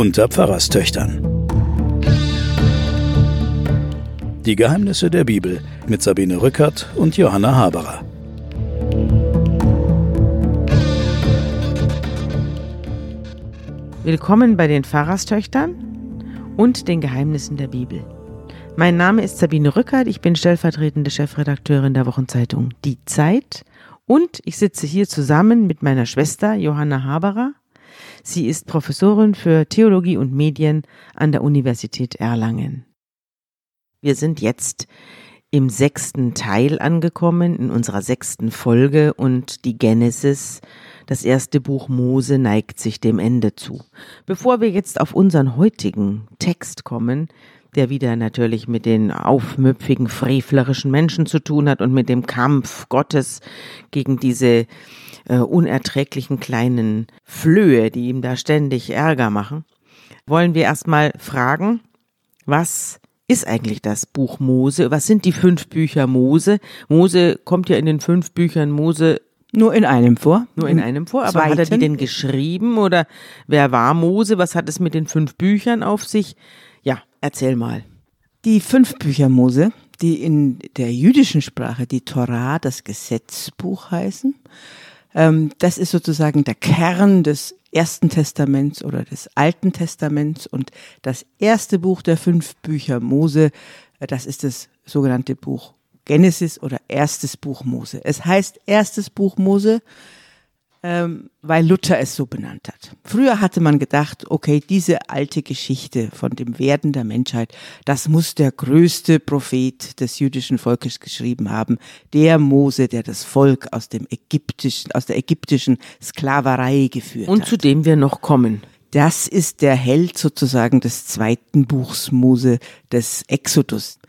Unter Pfarrerstöchtern. Die Geheimnisse der Bibel mit Sabine Rückert und Johanna Haberer. Willkommen bei den Pfarrerstöchtern und den Geheimnissen der Bibel. Mein Name ist Sabine Rückert, ich bin stellvertretende Chefredakteurin der Wochenzeitung Die Zeit und ich sitze hier zusammen mit meiner Schwester Johanna Haberer. Sie ist Professorin für Theologie und Medien an der Universität Erlangen. Wir sind jetzt im sechsten Teil angekommen, in unserer sechsten Folge und die Genesis, das erste Buch Mose, neigt sich dem Ende zu. Bevor wir jetzt auf unseren heutigen Text kommen, der wieder natürlich mit den aufmüpfigen, frevlerischen Menschen zu tun hat und mit dem Kampf Gottes gegen diese äh, unerträglichen kleinen Flöhe, die ihm da ständig Ärger machen, wollen wir erstmal fragen, was ist eigentlich das Buch Mose? Was sind die fünf Bücher Mose? Mose kommt ja in den fünf Büchern Mose nur in einem vor. Nur in einem vor. Aber Zweiten. hat er die denn geschrieben oder wer war Mose? Was hat es mit den fünf Büchern auf sich? Erzähl mal. Die fünf Bücher Mose, die in der jüdischen Sprache die Torah, das Gesetzbuch heißen, ähm, das ist sozusagen der Kern des Ersten Testaments oder des Alten Testaments und das erste Buch der fünf Bücher Mose, äh, das ist das sogenannte Buch Genesis oder erstes Buch Mose. Es heißt erstes Buch Mose, ähm, weil Luther es so benannt hat. Früher hatte man gedacht, okay, diese alte Geschichte von dem Werden der Menschheit, das muss der größte Prophet des jüdischen Volkes geschrieben haben, der Mose, der das Volk aus dem ägyptischen, aus der ägyptischen Sklaverei geführt Und hat. Und zu dem wir noch kommen. Das ist der Held sozusagen des zweiten Buchs Mose, des Exodus.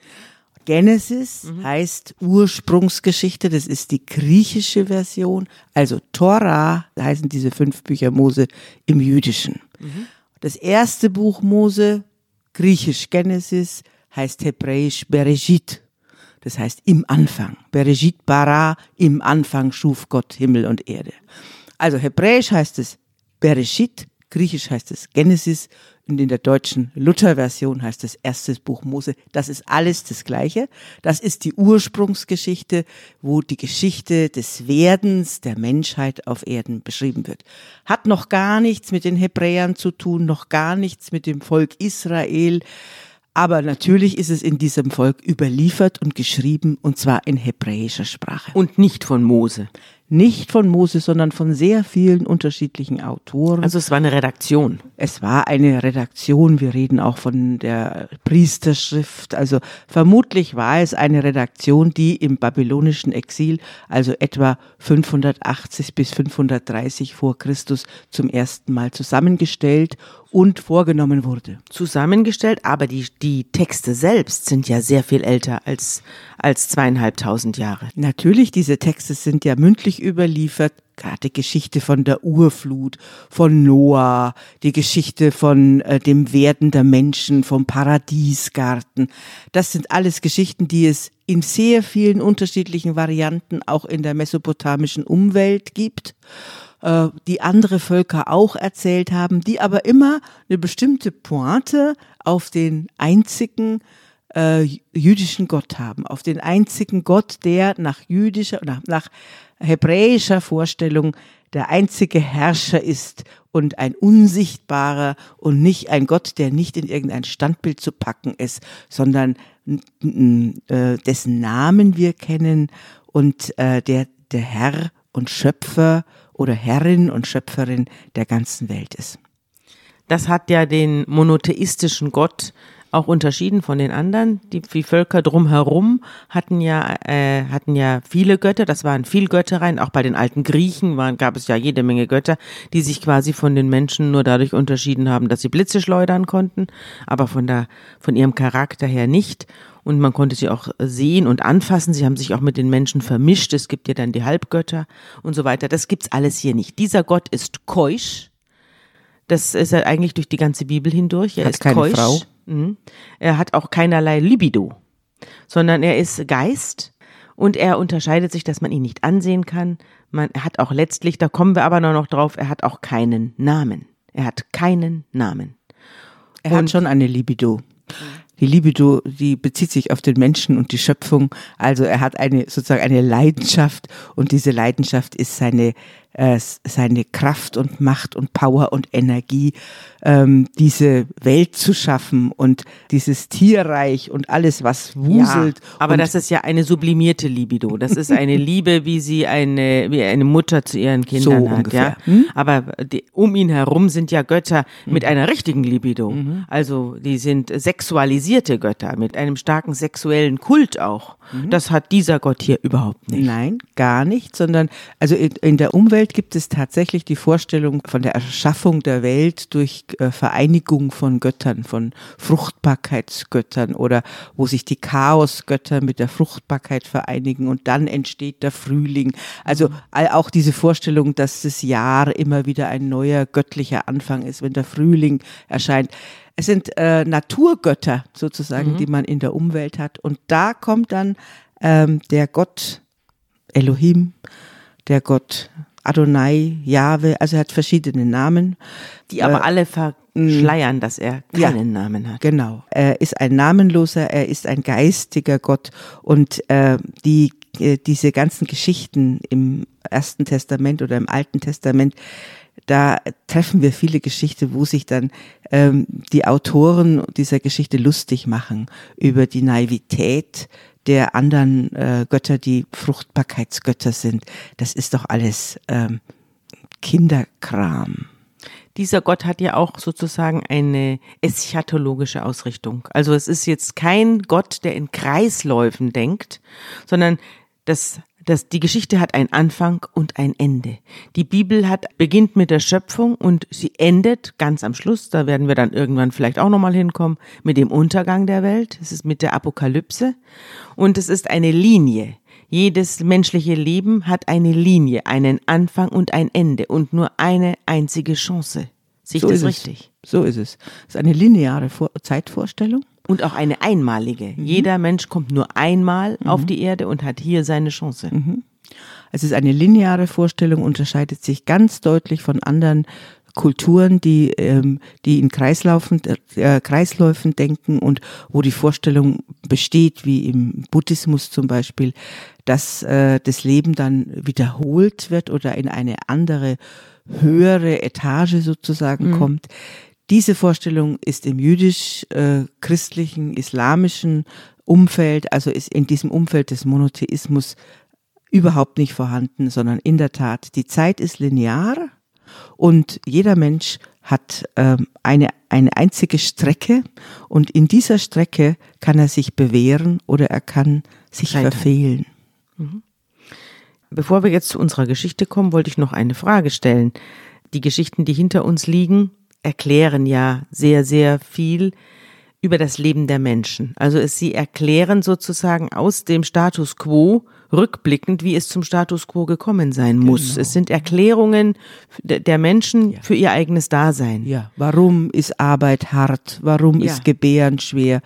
Genesis mhm. heißt Ursprungsgeschichte, das ist die griechische Version. Also Torah heißen diese fünf Bücher Mose im Jüdischen. Mhm. Das erste Buch Mose, griechisch Genesis, heißt hebräisch Bereshit. Das heißt im Anfang. Bereshit bara, im Anfang schuf Gott Himmel und Erde. Also hebräisch heißt es Bereshit, griechisch heißt es Genesis und in der deutschen Luther-Version heißt es erstes Buch Mose. Das ist alles das Gleiche. Das ist die Ursprungsgeschichte, wo die Geschichte des Werdens der Menschheit auf Erden beschrieben wird. Hat noch gar nichts mit den Hebräern zu tun, noch gar nichts mit dem Volk Israel. Aber natürlich ist es in diesem Volk überliefert und geschrieben, und zwar in hebräischer Sprache. Und nicht von Mose nicht von Mose, sondern von sehr vielen unterschiedlichen Autoren. Also es war eine Redaktion. Es war eine Redaktion. Wir reden auch von der Priesterschrift. Also vermutlich war es eine Redaktion, die im babylonischen Exil, also etwa 580 bis 530 vor Christus zum ersten Mal zusammengestellt und vorgenommen wurde. Zusammengestellt, aber die, die Texte selbst sind ja sehr viel älter als, als zweieinhalbtausend Jahre. Natürlich, diese Texte sind ja mündlich überliefert, gerade die Geschichte von der Urflut, von Noah, die Geschichte von äh, dem Werden der Menschen, vom Paradiesgarten. Das sind alles Geschichten, die es in sehr vielen unterschiedlichen Varianten auch in der mesopotamischen Umwelt gibt. Äh, die andere Völker auch erzählt haben, die aber immer eine bestimmte Pointe auf den einzigen äh, jüdischen Gott haben, auf den einzigen Gott, der nach jüdischer, nach, nach hebräischer Vorstellung der einzige Herrscher ist und ein unsichtbarer und nicht ein Gott, der nicht in irgendein Standbild zu packen ist, sondern äh, dessen Namen wir kennen und äh, der der Herr und Schöpfer oder Herrin und Schöpferin der ganzen Welt ist. Das hat ja den monotheistischen Gott auch unterschieden von den anderen. Die, die Völker drumherum hatten ja, äh, hatten ja viele Götter, das waren viel Göttereien. Auch bei den alten Griechen waren, gab es ja jede Menge Götter, die sich quasi von den Menschen nur dadurch unterschieden haben, dass sie Blitze schleudern konnten, aber von, der, von ihrem Charakter her nicht und man konnte sie auch sehen und anfassen. Sie haben sich auch mit den Menschen vermischt. Es gibt ja dann die Halbgötter und so weiter. Das gibt's alles hier nicht. Dieser Gott ist keusch. Das ist er eigentlich durch die ganze Bibel hindurch. Er hat ist keine keusch. Frau. Mhm. Er hat auch keinerlei Libido, sondern er ist Geist. Und er unterscheidet sich, dass man ihn nicht ansehen kann. Man, er hat auch letztlich, da kommen wir aber noch drauf, er hat auch keinen Namen. Er hat keinen Namen. Er hat schon eine Libido. Die Libido, die bezieht sich auf den Menschen und die Schöpfung. Also er hat eine sozusagen eine Leidenschaft und diese Leidenschaft ist seine äh, seine Kraft und Macht und Power und Energie, ähm, diese Welt zu schaffen und dieses Tierreich und alles, was wuselt. Ja, aber das ist ja eine sublimierte Libido. Das ist eine Liebe, wie sie eine, wie eine Mutter zu ihren Kindern So hat. ungefähr. Ja? Hm? Aber die, um ihn herum sind ja Götter Mhm. mit einer richtigen Libido. Also die sind sexualisierte Götter mit einem starken sexuellen Kult auch. Mhm. Das hat dieser Gott hier überhaupt nicht. Nein, gar nicht, sondern also in, in der Umwelt gibt es tatsächlich die Vorstellung von der Erschaffung der Welt durch äh, Vereinigung von Göttern, von Fruchtbarkeitsgöttern oder wo sich die Chaosgötter mit der Fruchtbarkeit vereinigen und dann entsteht der Frühling. Also all- auch diese Vorstellung, dass das Jahr immer wieder ein neuer göttlicher Anfang ist, wenn der Frühling erscheint. Es sind äh, Naturgötter sozusagen, die man in der Umwelt hat. Und da kommt dann ähm, der Gott Elohim, der Gott Adonai, Jahwe, also er hat verschiedene Namen. Die aber Äh, alle verschleiern, dass er ja. keinen Namen hat. Genau. Er ist ein namenloser, er ist ein geistiger Gott und äh, die äh, diese ganzen Geschichten im Ersten Testament oder im Alten Testament, da treffen wir viele Geschichten, wo sich dann ähm, die Autoren dieser Geschichte lustig machen über die Naivität der anderen äh, Götter, die Fruchtbarkeitsgötter sind. Das ist doch alles ähm, Kinderkram. Dieser Gott hat ja auch sozusagen eine eschatologische Ausrichtung. Also es ist jetzt kein Gott, der in Kreisläufen denkt, sondern das, das, die Geschichte hat einen Anfang und ein Ende. Die Bibel hat, beginnt mit der Schöpfung und sie endet ganz am Schluss, da werden wir dann irgendwann vielleicht auch nochmal hinkommen, mit dem Untergang der Welt. Es ist mit der Apokalypse und es ist eine Linie. Jedes menschliche Leben hat eine Linie, einen Anfang und ein Ende und nur eine einzige Chance. Ich So das ist richtig? Es. So ist es. Es ist eine lineare Vor Zeitvorstellung. Und auch eine einmalige. Jeder Mensch kommt nur einmal auf die Erde und hat hier seine Chance. Es ist eine lineare Vorstellung, unterscheidet sich ganz deutlich von anderen Kulturen, die, ähm, die in Kreislaufen, äh, Kreisläufen denken und wo die Vorstellung besteht, wie im Buddhismus zum Beispiel, dass äh, das Leben dann wiederholt wird oder in eine andere, höhere Etage sozusagen kommt. Diese Vorstellung ist im jüdisch-christlichen, islamischen Umfeld, also ist in diesem Umfeld des Monotheismus überhaupt nicht vorhanden, sondern in der Tat, die Zeit ist linear und jeder Mensch hat ähm, eine, eine einzige Strecke und in dieser Strecke kann er sich bewähren oder er kann sich Scheitern. verfehlen. Bevor wir jetzt zu unserer Geschichte kommen, wollte ich noch eine Frage stellen. Die Geschichten, die hinter uns liegen, erklären ja sehr, sehr viel über das Leben der Menschen. Also es, sie erklären sozusagen aus dem Status quo rückblickend, wie es zum Status quo gekommen sein muss. Genau. Es sind Erklärungen de- der Menschen für ihr eigenes Dasein. Ja, warum ist Arbeit hart? Warum Ja. ist Gebären schwer?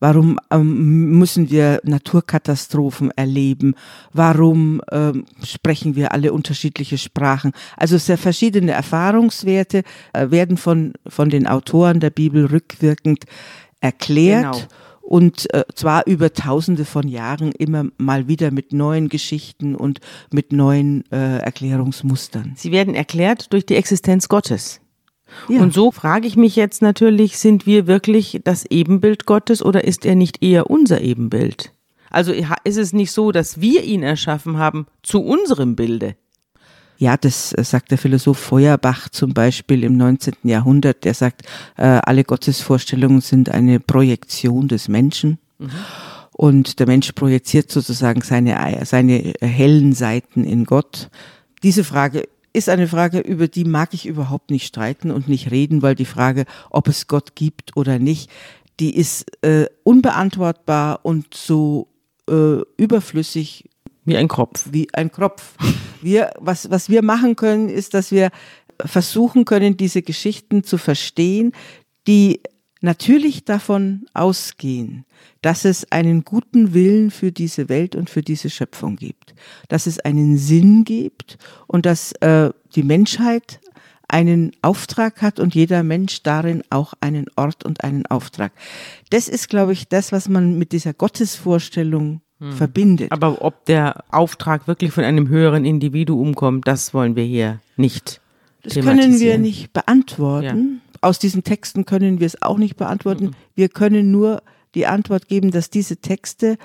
Warum ähm, müssen wir Naturkatastrophen erleben? Warum ähm, sprechen wir alle unterschiedliche Sprachen? Also sehr verschiedene Erfahrungswerte äh, werden von, von den Autoren der Bibel rückwirkend erklärt. Genau. Und äh, zwar über tausende von Jahren immer mal wieder mit neuen Geschichten und mit neuen äh, Erklärungsmustern. Sie werden erklärt durch die Existenz Gottes. Ja. Und so frage ich mich jetzt natürlich, sind wir wirklich das Ebenbild Gottes oder ist er nicht eher unser Ebenbild? Also ist es nicht so, dass wir ihn erschaffen haben zu unserem Bilde? Ja, das äh, sagt der Philosoph Feuerbach zum Beispiel im 19. Jahrhundert. Der sagt, äh, alle Gottesvorstellungen sind eine Projektion des Menschen. Und der Mensch projiziert sozusagen seine, seine hellen Seiten in Gott. Diese Frage ist eine Frage, über die mag ich überhaupt nicht streiten und nicht reden, weil die Frage, ob es Gott gibt oder nicht, die ist äh, unbeantwortbar und so äh, überflüssig Wie ein Kropf. wie ein Kropf. Wir, was, was wir machen können, ist, dass wir versuchen können, diese Geschichten zu verstehen, die natürlich davon ausgehen, dass es einen guten Willen für diese Welt und für diese Schöpfung gibt, dass es einen Sinn gibt und dass äh, die Menschheit einen Auftrag hat und jeder Mensch darin auch einen Ort und einen Auftrag. Das ist, glaube ich, das, was man mit dieser Gottesvorstellung hm. verbindet. Aber ob der Auftrag wirklich von einem höheren Individuum kommt, das wollen wir hier nicht. Das können wir nicht beantworten. Ja. Aus diesen Texten können wir es auch nicht beantworten. Mhm. Wir können nur die Antwort geben, dass diese Texte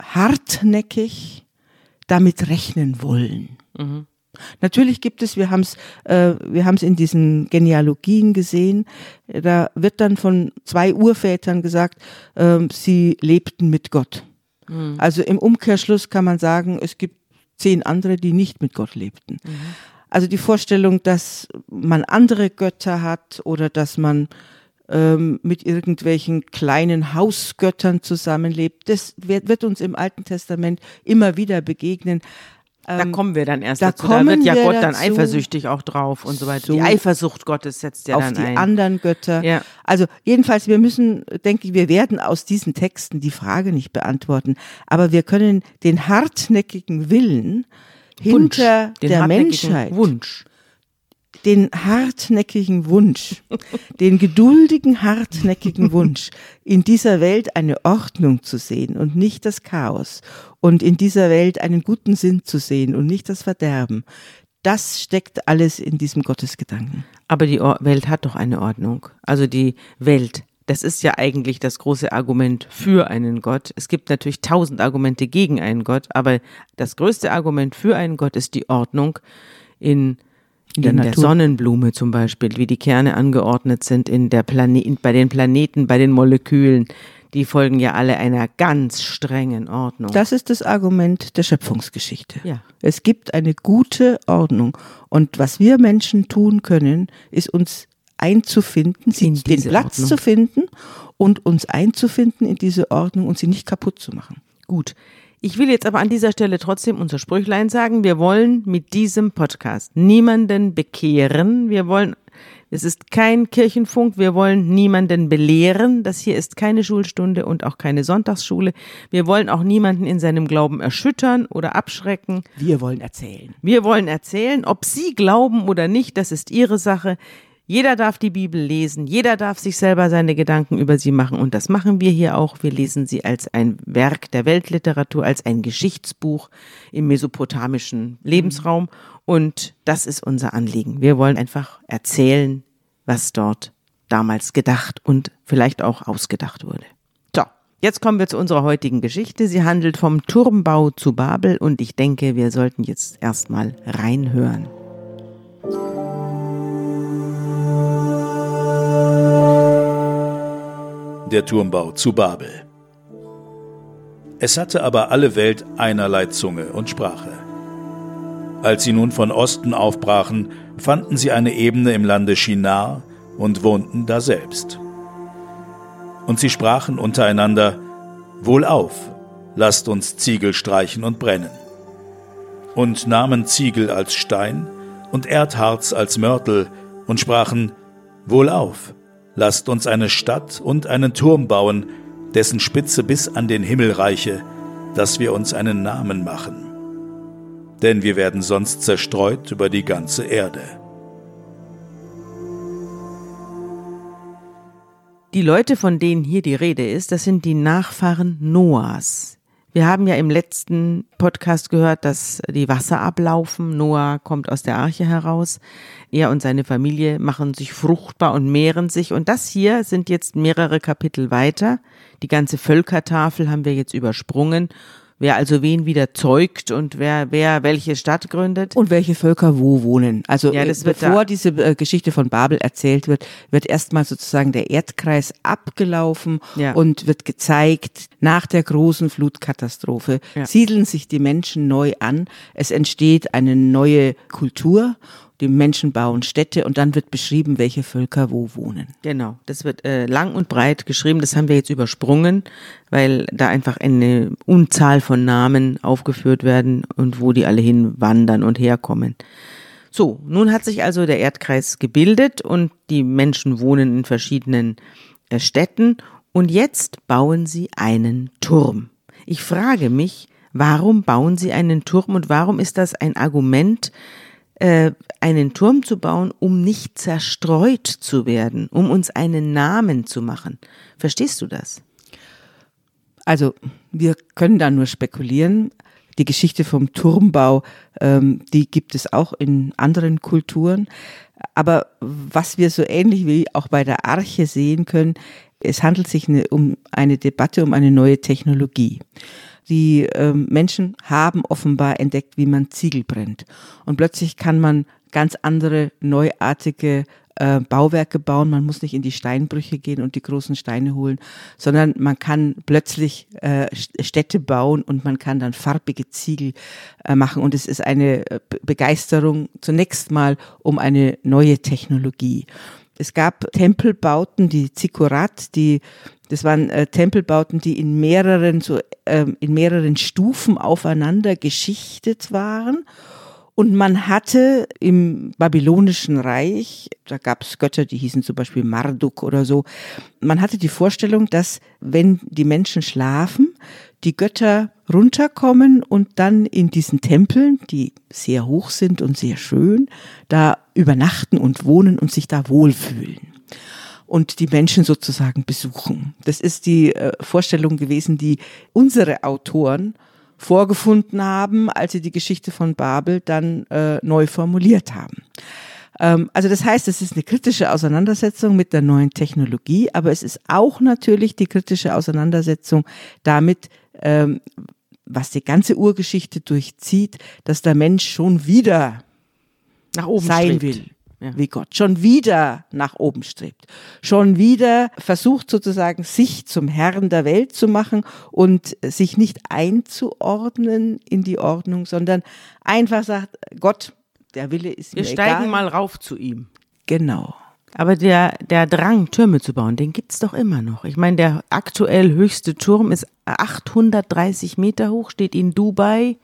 hartnäckig damit rechnen wollen. Mhm. Natürlich gibt es, wir haben es, äh, wir haben es in diesen Genealogien gesehen. Da wird dann von zwei Urvätern gesagt, äh, sie lebten mit Gott. Mhm. Also im Umkehrschluss kann man sagen, es gibt zehn andere, die nicht mit Gott lebten. Mhm. Also die Vorstellung, dass man andere Götter hat oder dass man ähm, mit irgendwelchen kleinen Hausgöttern zusammenlebt, das wird, wird uns im Alten Testament immer wieder begegnen. Da ähm, kommen wir dann erst da dazu. Da wird ja Gott dann eifersüchtig auch drauf und so weiter. So die Eifersucht Gottes setzt ja dann ein. Auf die anderen Götter. Ja. Also jedenfalls, wir müssen, denke ich, wir werden aus diesen Texten die Frage nicht beantworten, aber wir können den hartnäckigen Willen Wunsch, hinter der Menschheit Wunsch den hartnäckigen Wunsch, den geduldigen, hartnäckigen Wunsch, in dieser Welt eine Ordnung zu sehen und nicht das Chaos und in dieser Welt einen guten Sinn zu sehen und nicht das Verderben. Das steckt alles in diesem Gottesgedanken. Aber die Welt hat doch eine Ordnung. Also die Welt das ist ja eigentlich das große Argument für einen Gott. Es gibt natürlich tausend Argumente gegen einen Gott, aber das größte Argument für einen Gott ist die Ordnung in in, der, der, Sonnenblume zum Beispiel, wie die Kerne angeordnet sind in der Plane bei den Planeten, bei den Molekülen, die folgen ja alle einer ganz strengen Ordnung. Das ist das Argument der Schöpfungsgeschichte. Ja. Es gibt eine gute Ordnung und was wir Menschen tun können, ist uns einzufinden, sie den Platz Ordnung. zu finden und uns einzufinden in diese Ordnung und sie nicht kaputt zu machen. Gut. Ich will jetzt aber an dieser Stelle trotzdem unser Sprüchlein sagen. Wir wollen mit diesem Podcast niemanden bekehren. Wir wollen, es ist kein Kirchenfunk. Wir wollen niemanden belehren. Das hier ist keine Schulstunde und auch keine Sonntagsschule. Wir wollen auch niemanden in seinem Glauben erschüttern oder abschrecken. Wir wollen erzählen. Wir wollen erzählen. Ob Sie glauben oder nicht, das ist Ihre Sache. Jeder darf die Bibel lesen, jeder darf sich selber seine Gedanken über sie machen und das machen wir hier auch. Wir lesen sie als ein Werk der Weltliteratur, als ein Geschichtsbuch im mesopotamischen Lebensraum und das ist unser Anliegen. Wir wollen einfach erzählen, was dort damals gedacht und vielleicht auch ausgedacht wurde. So, jetzt kommen wir zu unserer heutigen Geschichte. Sie handelt vom Turmbau zu Babel und ich denke, wir sollten jetzt erstmal reinhören. Der Turmbau zu Babel. Es hatte aber alle Welt einerlei Zunge und Sprache. Als sie nun von Osten aufbrachen, fanden sie eine Ebene im Lande Shinar und wohnten daselbst. Und sie sprachen untereinander, Wohlauf, lasst uns Ziegel streichen und brennen. Und nahmen Ziegel als Stein und Erdharz als Mörtel und sprachen, Wohlauf, Lasst uns eine Stadt und einen Turm bauen, dessen Spitze bis an den Himmel reiche, dass wir uns einen Namen machen. Denn wir werden sonst zerstreut über die ganze Erde. Die Leute, von denen hier die Rede ist, das sind die Nachfahren Noahs. Wir haben ja im letzten Podcast gehört, dass die Wasser ablaufen. Noah kommt aus der Arche heraus. Er und seine Familie machen sich fruchtbar und mehren sich. Und das hier sind jetzt mehrere Kapitel weiter. Die ganze Völkertafel haben wir jetzt übersprungen wer also wen wieder zeugt und wer, wer welche Stadt gründet. Und welche Völker wo wohnen. Also ja, das bevor diese äh, Geschichte von Babel erzählt wird, wird erstmal sozusagen der Erdkreis abgelaufen ja. und wird gezeigt, nach der großen Flutkatastrophe ja. siedeln sich die Menschen neu an. Es entsteht eine neue Kultur die Menschen bauen Städte und dann wird beschrieben, welche Völker wo wohnen. Genau, das wird äh, lang und breit geschrieben. Das haben wir jetzt übersprungen, weil da einfach eine Unzahl von Namen aufgeführt werden und wo die alle hinwandern und herkommen. So, nun hat sich also der Erdkreis gebildet und die Menschen wohnen in verschiedenen äh, Städten und jetzt bauen sie einen Turm. Ich frage mich, warum bauen sie einen Turm und warum ist das ein Argument, äh, einen Turm zu bauen, um nicht zerstreut zu werden, um uns einen Namen zu machen. Verstehst du das? Also wir können da nur spekulieren. Die Geschichte vom Turmbau, ähm, die gibt es auch in anderen Kulturen. Aber was wir so ähnlich wie auch bei der Arche sehen können, es handelt sich eine, um eine Debatte um eine neue Technologie. Die ähm, Menschen haben offenbar entdeckt, wie man Ziegel brennt. Und plötzlich kann man ganz andere, neuartige äh, Bauwerke bauen. Man muss nicht in die Steinbrüche gehen und die großen Steine holen, sondern man kann plötzlich äh, Städte bauen und man kann dann farbige Ziegel äh, machen. Und es ist eine äh, Begeisterung zunächst mal um eine neue Technologie. Es gab Tempelbauten, die Zikurat, die das waren äh, Tempelbauten, die in mehreren so ähm, in mehreren Stufen aufeinander geschichtet waren. Und man hatte im babylonischen Reich, da gab es Götter, die hießen zum Beispiel Marduk oder so, man hatte die Vorstellung, dass wenn die Menschen schlafen, die Götter runterkommen und dann in diesen Tempeln, die sehr hoch sind und sehr schön, da übernachten und wohnen und sich da wohlfühlen und die Menschen sozusagen besuchen. Das ist die äh, Vorstellung gewesen, die unsere Autoren vorgefunden haben, als sie die Geschichte von Babel dann äh, neu formuliert haben. Ähm, also das heißt, es ist eine kritische Auseinandersetzung mit der neuen Technologie, aber es ist auch natürlich die kritische Auseinandersetzung damit, ähm, was die ganze Urgeschichte durchzieht, dass der Mensch schon wieder nach oben sein strebt. will ja. wie Gott, schon wieder nach oben strebt, schon wieder versucht sozusagen sich zum Herrn der Welt zu machen und sich nicht einzuordnen in die Ordnung, sondern einfach sagt, Gott, der Wille ist Wir mir steigen egal. mal rauf zu ihm. Genau. Aber der, der Drang, Türme zu bauen, den gibt's doch immer noch. Ich meine, der aktuell höchste Turm ist 830 Meter hoch, steht in Dubai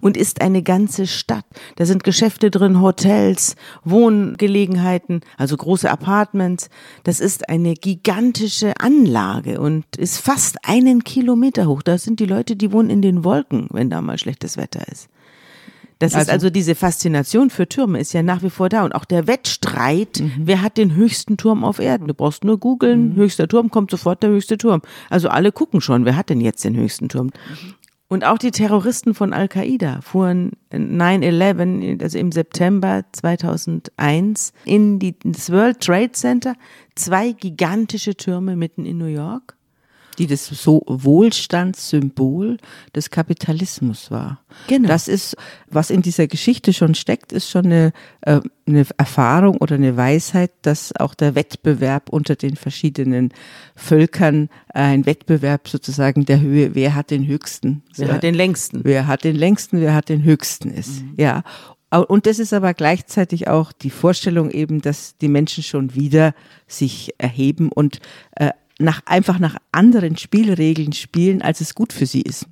und ist eine ganze Stadt. Da sind Geschäfte drin, Hotels, Wohngelegenheiten, also große Apartments. Das ist eine gigantische Anlage und ist fast einen Kilometer hoch. Da sind die Leute, die wohnen in den Wolken, wenn da mal schlechtes Wetter ist. Das ist Also- also diese Faszination für Türme ist ja nach wie vor da und auch der Wettstreit, Mhm. wer hat den höchsten Turm auf Erden? Du brauchst nur googeln, höchster Turm, kommt sofort der höchste Turm. Also alle gucken schon, wer hat denn jetzt den höchsten Turm? Und auch die Terroristen von Al-Qaida fuhren 9-11, also im September 2001, in die, das World Trade Center, zwei gigantische Türme mitten in New York. Die das so Wohlstandssymbol des Kapitalismus war. Genau. Das ist, was in dieser Geschichte schon steckt, ist schon eine, äh, eine Erfahrung oder eine Weisheit, dass auch der Wettbewerb unter den verschiedenen Völkern äh, ein Wettbewerb sozusagen der Höhe, wer hat den höchsten, Wer hat den längsten? wer hat den längsten, wer hat den höchsten ist. Ja. Au- Und das ist aber gleichzeitig auch die Vorstellung eben, dass die Menschen schon wieder sich erheben und äh, nach, einfach nach anderen Spielregeln spielen, als es gut für sie ist.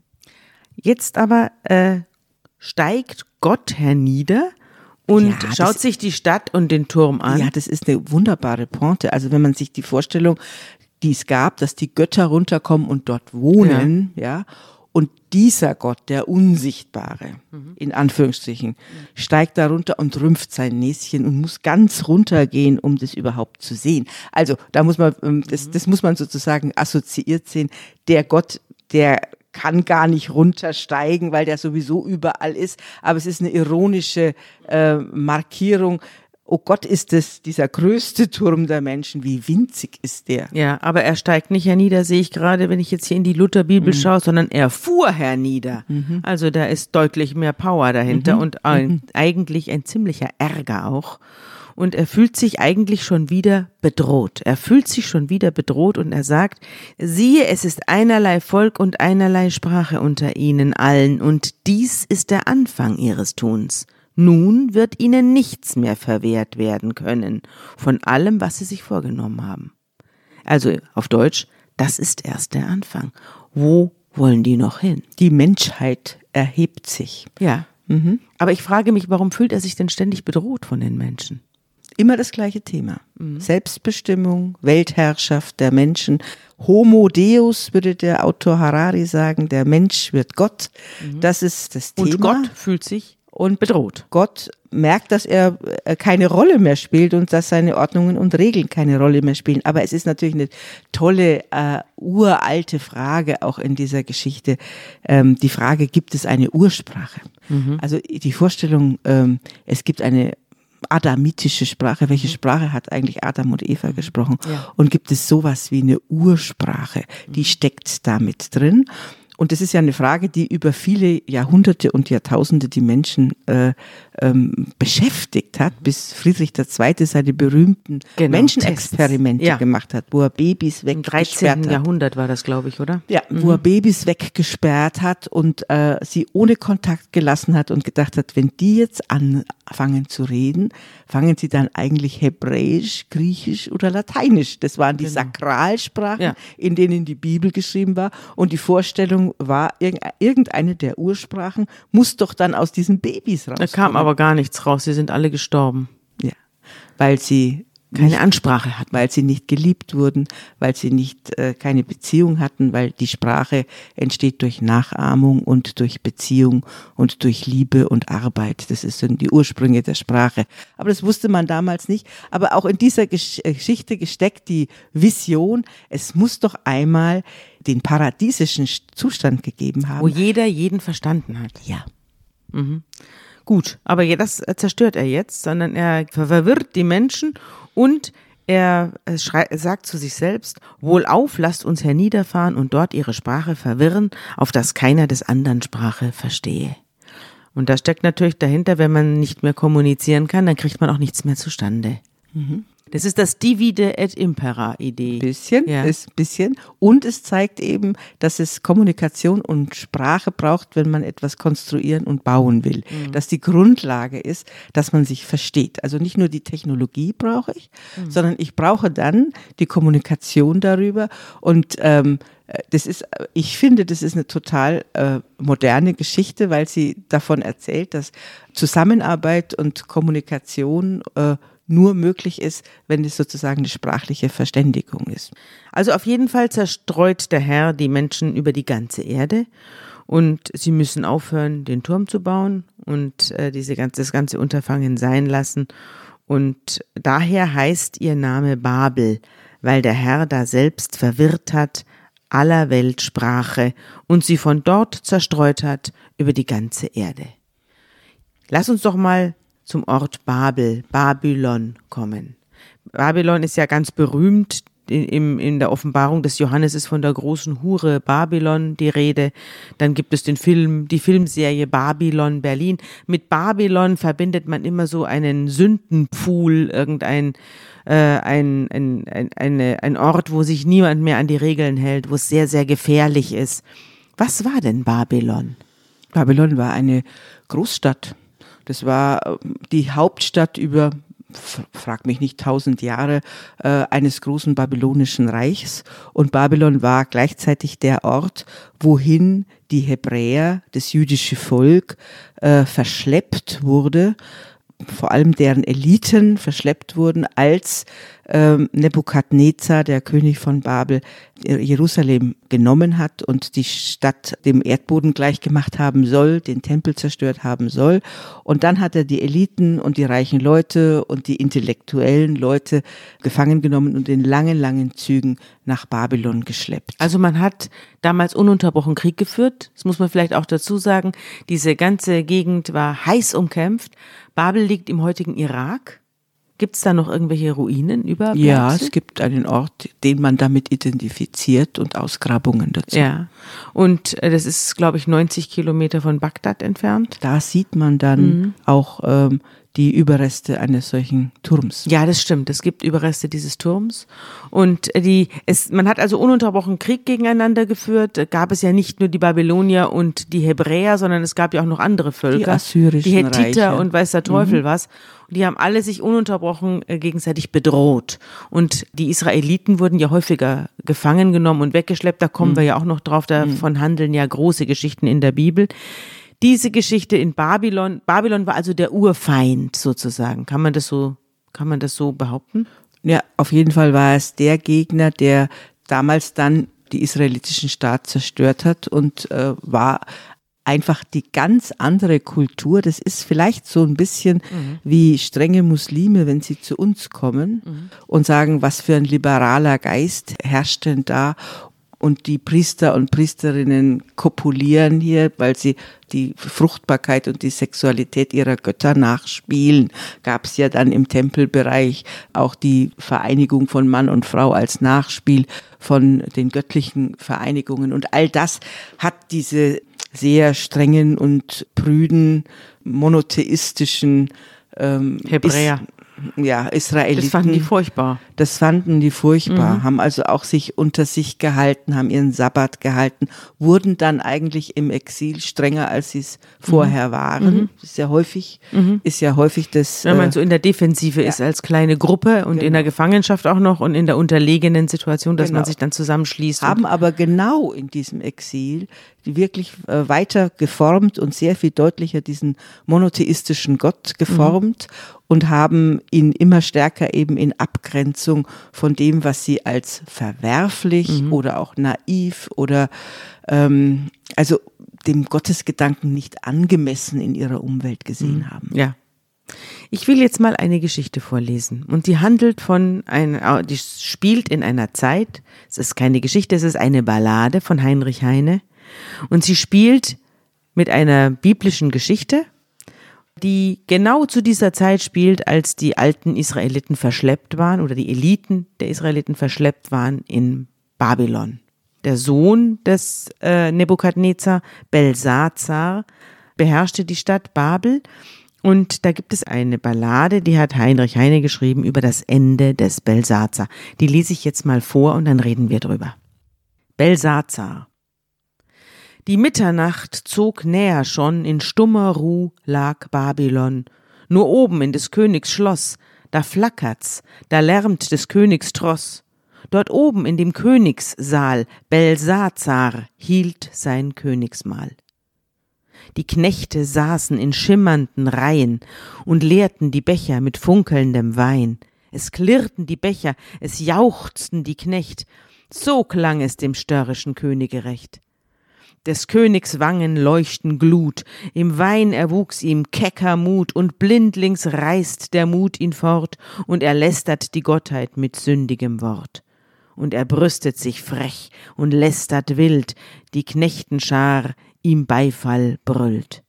Jetzt aber äh, steigt Gott hernieder und Ja, das- schaut sich die Stadt und den Turm an. Ja, das ist eine wunderbare Pointe. Also wenn man sich die Vorstellung, die es gab, dass die Götter runterkommen und dort wohnen, ja, und dieser Gott, der Unsichtbare, in Anführungsstrichen, steigt da runter und rümpft sein Näschen und muss ganz runtergehen, um das überhaupt zu sehen. Also da muss man, ähm, das, das muss man sozusagen assoziiert sehen. Der Gott, der kann gar nicht runtersteigen, weil der sowieso überall ist. Aber es ist eine ironische äh, Markierung. Oh Gott, ist es dieser größte Turm der Menschen. Wie winzig ist der? Ja, aber er steigt nicht hernieder, sehe ich gerade, wenn ich jetzt hier in die Lutherbibel schaue, sondern er fuhr hernieder. Also da ist deutlich mehr Power dahinter und ein, eigentlich ein ziemlicher Ärger auch. Und er fühlt sich eigentlich schon wieder bedroht. Er fühlt sich schon wieder bedroht und er sagt, siehe, es ist einerlei Volk und einerlei Sprache unter ihnen allen und dies ist der Anfang ihres Tuns. Nun wird ihnen nichts mehr verwehrt werden können von allem, was sie sich vorgenommen haben. Also auf Deutsch, das ist erst der Anfang. Wo wollen die noch hin? Die Menschheit erhebt sich. Ja. Aber ich frage mich, warum fühlt er sich denn ständig bedroht von den Menschen? immer das gleiche Thema. Selbstbestimmung, Weltherrschaft der Menschen. Homo Deus, würde der Autor Harari sagen, der Mensch wird Gott. Das ist das Und Thema. Gott fühlt sich Und bedroht. Gott merkt, dass er äh, keine Rolle mehr spielt und dass seine Ordnungen und Regeln keine Rolle mehr spielen. Aber es ist natürlich eine tolle, äh, uralte Frage auch in dieser Geschichte. Ähm, die Frage, gibt es eine Ursprache? Also die Vorstellung, ähm, es gibt eine adamitische Sprache. Welche Sprache hat eigentlich Adam und Eva gesprochen? Ja. Und gibt es sowas wie eine Ursprache? Die steckt da mit drin. Und das ist ja eine Frage, die über viele Jahrhunderte und Jahrtausende die Menschen äh, ähm, beschäftigt hat, bis Friedrich II. seine berühmten Genau, Menschenexperimente. Ja. gemacht hat, wo er Babys Im weggesperrt 13. hat. Jahrhundert war das, glaube ich, oder? Ja, wo er Babys weggesperrt hat und äh, sie ohne Kontakt gelassen hat und gedacht hat, wenn die jetzt anfangen zu reden, fangen sie dann eigentlich Hebräisch, Griechisch oder Lateinisch. Das waren die Sakralsprachen, Ja. in denen die Bibel geschrieben war. Und die Vorstellung war, irgend- irgendeine der Ursprachen muss doch dann aus diesen Babys raus. Da kam aber gar nichts raus. Sie sind alle gestorben. Ja, weil sie Keine Ansprache hatten. weil sie nicht geliebt wurden, weil sie nicht äh, keine Beziehung hatten, weil die Sprache entsteht durch Nachahmung und durch Beziehung und durch Liebe und Arbeit. Das ist sind die Ursprünge der Sprache. Aber das wusste man damals nicht. Aber auch in dieser Gesch äh, Geschichte gesteckt die Vision, es muss doch einmal den paradiesischen Zustand gegeben Wo haben. jeder jeden verstanden hat. Ja. Gut, aber das äh, zerstört er jetzt, sondern er verwirrt die Menschen und er äh, sagt zu sich selbst, wohlauf, lasst uns herniederfahren und dort ihre Sprache verwirren, auf dass keiner des anderen Sprache verstehe. Und da steckt natürlich dahinter, wenn man nicht mehr kommunizieren kann, dann kriegt man auch nichts mehr zustande. Das ist das Divide et Impera Idee. Bisschen, Ja. ist bisschen. Und es zeigt eben, dass es Kommunikation und Sprache braucht, wenn man etwas konstruieren und bauen will. Mhm. Dass die Grundlage ist, dass man sich versteht. Also nicht nur die Technologie brauche ich, Mhm. sondern ich brauche dann die Kommunikation darüber. Und ähm, äh, das ist, äh, ich finde, das ist eine total äh, moderne Geschichte, weil sie davon erzählt, dass Zusammenarbeit und Kommunikation äh, nur möglich ist, wenn es sozusagen eine sprachliche Verständigung ist. Also auf jeden Fall zerstreut der Herr die Menschen über die ganze Erde und sie müssen aufhören, den Turm zu bauen und äh, diese ganze, das ganze Unterfangen sein lassen. Und daher heißt ihr Name Babel, weil der Herr da selbst verwirrt hat aller Weltsprache und sie von dort zerstreut hat über die ganze Erde. Lass uns doch mal zum Ort Babel, Babylon kommen. Babylon ist ja ganz berühmt. In, im- in der Offenbarung des Johannes ist von der großen Hure Babylon die Rede. Dann gibt es den Film, die Filmserie Babylon Berlin. Mit Babylon verbindet man immer so einen Sündenpfuhl, irgendein äh, ein, ein, ein, eine, ein Ort, wo sich niemand mehr an die Regeln hält, wo es sehr, sehr gefährlich ist. Was war denn Babylon? Babylon war eine Großstadt. Das war äh, die Hauptstadt über, frag mich nicht, tausend Jahre äh, eines großen babylonischen Reichs. Und Babylon war gleichzeitig der Ort, wohin die Hebräer, das jüdische Volk, äh, verschleppt wurde, vor allem deren Eliten verschleppt wurden, als ähm, Nebukadnezar, der König von Babel, äh, Jerusalem genommen hat und die Stadt dem Erdboden gleichgemacht haben soll, den Tempel zerstört haben soll. Und dann hat er die Eliten und die reichen Leute und die intellektuellen Leute gefangen genommen und in langen, langen Zügen nach Babylon geschleppt. Also man hat damals ununterbrochen Krieg geführt. Das muss man vielleicht auch dazu sagen. Diese ganze Gegend war heiß umkämpft. Babel liegt im heutigen Irak. Gibt es da noch irgendwelche Ruinen über? Ja, es gibt einen Ort, den man damit identifiziert und Ausgrabungen dazu. Ja. Und äh, das ist, glaube ich, 90 Kilometer von Bagdad entfernt. Da sieht man dann Mhm. auch ähm, die Überreste eines solchen Turms. Ja, das stimmt. Es gibt Überreste dieses Turms. Und äh, die, es, man hat also ununterbrochen Krieg gegeneinander geführt. Da Gab es ja nicht nur die Babylonier und die Hebräer, sondern es gab ja auch noch andere Völker. assyrischen Die Hethiter Reiche. Mhm. und weiß der Teufel was. Und die haben alle sich ununterbrochen äh, gegenseitig bedroht. Und die Israeliten wurden ja häufiger gefangen genommen und weggeschleppt. Da Mhm. kommen wir ja auch noch drauf. Davon handeln ja große Geschichten in der Bibel. Diese Geschichte in Babylon, Babylon war also der Urfeind sozusagen. Kann man das so Kann man das so behaupten? Ja, auf jeden Fall war es der Gegner, der damals dann die israelitischen Staat zerstört hat und äh, war einfach die ganz andere Kultur. Das ist vielleicht so ein bisschen mhm. wie strenge Muslime, wenn sie zu uns kommen mhm. und sagen, was für ein liberaler Geist herrscht denn da und die Priester und Priesterinnen kopulieren hier, weil sie die Fruchtbarkeit und die Sexualität ihrer Götter nachspielen. Gab es ja dann im Tempelbereich auch die Vereinigung von Mann und Frau als Nachspiel von den göttlichen Vereinigungen. Und all das hat diese sehr strengen und prüden monotheistischen ähm, Hebräer ja, Israeliten. Das fanden die furchtbar. Das fanden die furchtbar, mhm. haben also auch sich unter sich gehalten, haben ihren Sabbat gehalten, wurden dann eigentlich im Exil strenger, als sie es vorher mhm. waren. Mhm. Ist ja häufig, mhm. ist ja häufig das. Wenn man äh, so in der Defensive ja. ist als kleine Gruppe und genau. in der Gefangenschaft auch noch und in der unterlegenen Situation, dass genau. man sich dann zusammenschließt. Haben aber genau in diesem Exil wirklich äh, weiter geformt und sehr viel deutlicher diesen monotheistischen Gott geformt mhm. und haben ihn immer stärker eben in Abgrenzung von dem, was sie als verwerflich mhm. oder auch naiv oder ähm, also dem Gottesgedanken nicht angemessen in ihrer Umwelt gesehen mhm. haben. Ja. Ich will jetzt mal eine Geschichte vorlesen und die handelt von einer, die spielt in einer Zeit, es ist keine Geschichte, es ist eine Ballade von Heinrich Heine und sie spielt mit einer biblischen Geschichte, die genau zu dieser Zeit spielt, als die alten Israeliten verschleppt waren oder die Eliten der Israeliten verschleppt waren in Babylon. Der Sohn des äh, Nebukadnezar, Belsazar, beherrschte die Stadt Babel und da gibt es eine Ballade, die hat Heinrich Heine geschrieben über das Ende des Belsazar. Die lese ich jetzt mal vor und dann reden wir drüber. Belsazar. Die Mitternacht zog näher schon, in stummer Ruh lag Babylon. Nur oben in des Königs Schloss, da flackert's, da lärmt des Königs Tross. Dort oben in dem Königssaal Belsazar hielt sein Königsmahl. Die Knechte saßen in schimmernden Reihen und leerten die Becher mit funkelndem Wein. Es klirrten die Becher, es jauchzten die Knecht, so klang es dem störrischen Könige recht des Königs Wangen leuchten Glut, im Wein erwuchs ihm kecker Mut, und blindlings reißt der Mut ihn fort, und er lästert die Gottheit mit sündigem Wort. Und er brüstet sich frech und lästert wild, die Knechtenschar ihm Beifall brüllt.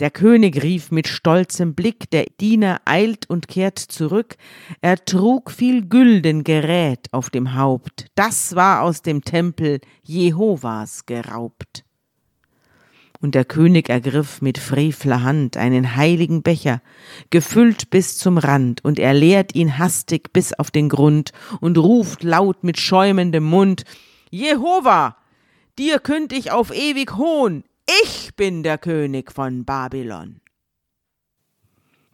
Der König rief mit stolzem Blick, der Diener eilt und kehrt zurück, er trug viel Gülden Gerät auf dem Haupt, das war aus dem Tempel Jehovas geraubt. Und der König ergriff mit frevler Hand einen heiligen Becher, gefüllt bis zum Rand, und er leert ihn hastig bis auf den Grund und ruft laut mit schäumendem Mund, Jehova, dir künd ich auf ewig Hohn, ich bin der König von Babylon.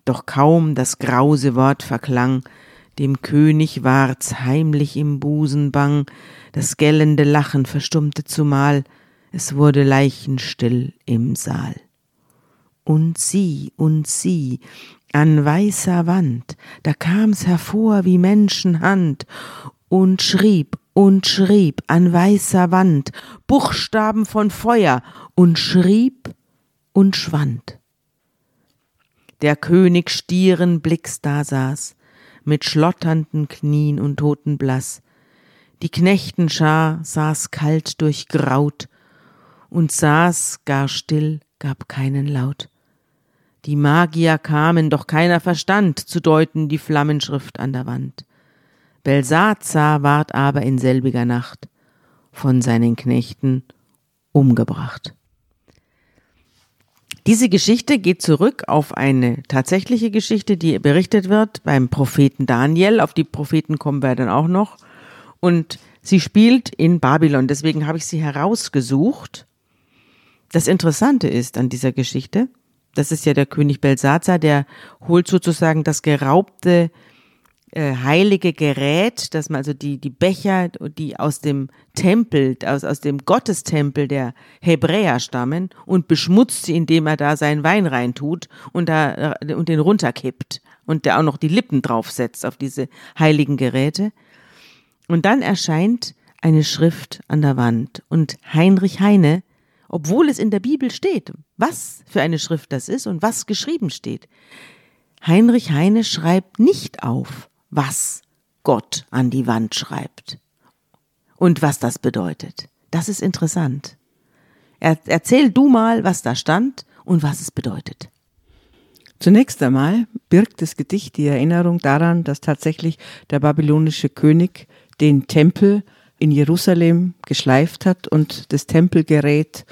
Doch kaum das grause Wort verklang, dem König ward's heimlich im Busen bang, das gellende Lachen verstummte zumal, es wurde leichenstill im Saal. Und sieh, und sieh, an weißer Wand, da kam's hervor wie Menschenhand und schrieb und schrieb an weißer Wand Buchstaben von Feuer und schrieb und schwand. Der König stieren Blicks da saß, mit schlotternden Knien und totenblass, die Knechtenschar saß kalt durchgraut und saß gar still, gab keinen Laut. Die Magier kamen, doch keiner verstand zu deuten die Flammenschrift an der Wand. Belsazar ward aber in selbiger Nacht von seinen Knechten umgebracht. Diese Geschichte geht zurück auf eine tatsächliche Geschichte, die berichtet wird beim Propheten Daniel. Auf die Propheten kommen wir dann auch noch. Und sie spielt in Babylon. Deswegen habe ich sie herausgesucht. Das Interessante ist an dieser Geschichte, das ist ja der König Belsazar, der holt sozusagen das geraubte äh, heilige Gerät, dass man also die, die Becher, die aus dem Tempel, aus, aus dem Gottestempel der Hebräer stammen und beschmutzt sie, indem er da seinen Wein reintut und, da, äh, und den runterkippt und der auch noch die Lippen draufsetzt auf diese heiligen Geräte. Und dann erscheint eine Schrift an der Wand und Heinrich Heine, obwohl es in der Bibel steht, was für eine Schrift das ist und was geschrieben steht, Heinrich Heine schreibt nicht auf, was Gott an die Wand schreibt und was das bedeutet. Das ist interessant. Er, erzähl du mal, was da stand und was es bedeutet. Zunächst einmal birgt das Gedicht die Erinnerung daran, dass tatsächlich der babylonische König den Tempel in Jerusalem geschleift hat und das Tempelgerät